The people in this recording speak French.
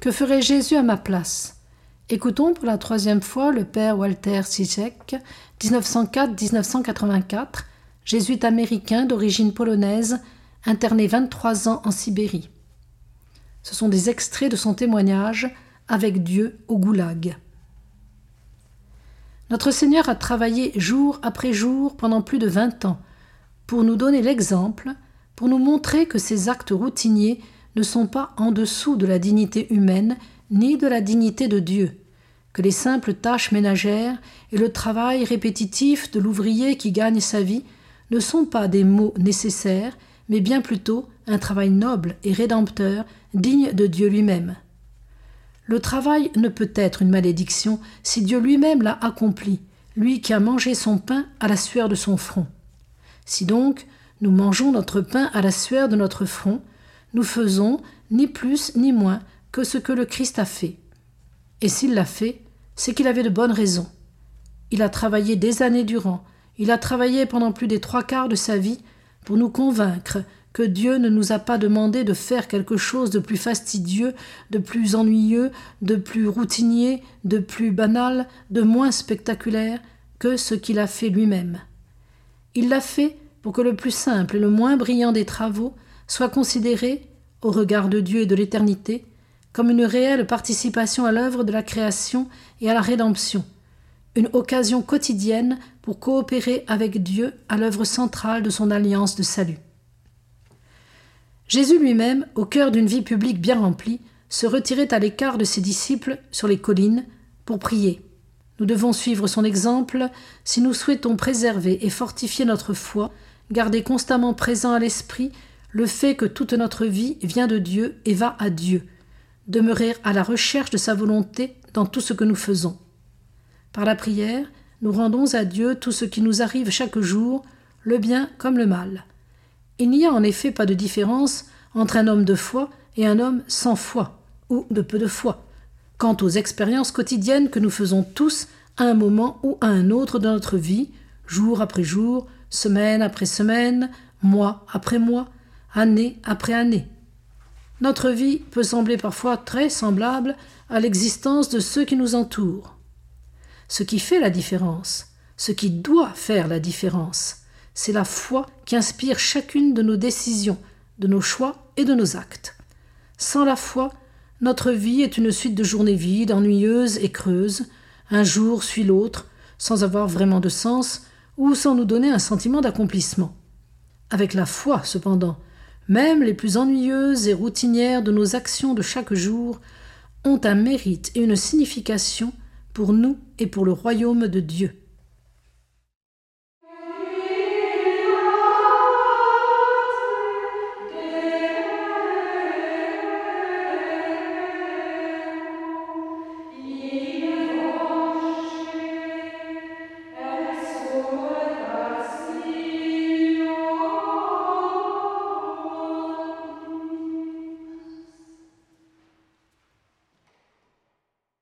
Que ferait Jésus à ma place? Écoutons pour la troisième fois le père Walter Sisek, 1904-1984, jésuite américain d'origine polonaise, interné 23 ans en Sibérie. Ce sont des extraits de son témoignage avec Dieu au goulag. Notre Seigneur a travaillé jour après jour pendant plus de vingt ans pour nous donner l'exemple, pour nous montrer que ces actes routiniers ne sont pas en dessous de la dignité humaine ni de la dignité de Dieu, que les simples tâches ménagères et le travail répétitif de l'ouvrier qui gagne sa vie ne sont pas des mots nécessaires, mais bien plutôt un travail noble et rédempteur, digne de Dieu lui-même. Le travail ne peut être une malédiction si Dieu lui-même l'a accompli, lui qui a mangé son pain à la sueur de son front. Si donc nous mangeons notre pain à la sueur de notre front, nous faisons ni plus ni moins que ce que le Christ a fait. Et s'il l'a fait, c'est qu'il avait de bonnes raisons. Il a travaillé des années durant, il a travaillé pendant plus des trois quarts de sa vie pour nous convaincre que Dieu ne nous a pas demandé de faire quelque chose de plus fastidieux, de plus ennuyeux, de plus routinier, de plus banal, de moins spectaculaire que ce qu'il a fait lui-même. Il l'a fait pour que le plus simple et le moins brillant des travaux soit considéré, au regard de Dieu et de l'éternité, comme une réelle participation à l'œuvre de la création et à la rédemption, une occasion quotidienne pour coopérer avec Dieu à l'œuvre centrale de son alliance de salut. Jésus lui-même, au cœur d'une vie publique bien remplie, se retirait à l'écart de ses disciples sur les collines pour prier. Nous devons suivre son exemple si nous souhaitons préserver et fortifier notre foi, garder constamment présent à l'esprit le fait que toute notre vie vient de Dieu et va à Dieu, demeurer à la recherche de sa volonté dans tout ce que nous faisons. Par la prière, nous rendons à Dieu tout ce qui nous arrive chaque jour, le bien comme le mal. Il n'y a en effet pas de différence entre un homme de foi et un homme sans foi, ou de peu de foi, quant aux expériences quotidiennes que nous faisons tous à un moment ou à un autre de notre vie, jour après jour, semaine après semaine, mois après mois, année après année. Notre vie peut sembler parfois très semblable à l'existence de ceux qui nous entourent. Ce qui fait la différence, ce qui doit faire la différence, c'est la foi qui inspire chacune de nos décisions, de nos choix et de nos actes. Sans la foi, notre vie est une suite de journées vides, ennuyeuses et creuses. Un jour suit l'autre, sans avoir vraiment de sens ou sans nous donner un sentiment d'accomplissement. Avec la foi, cependant, même les plus ennuyeuses et routinières de nos actions de chaque jour ont un mérite et une signification pour nous et pour le royaume de Dieu.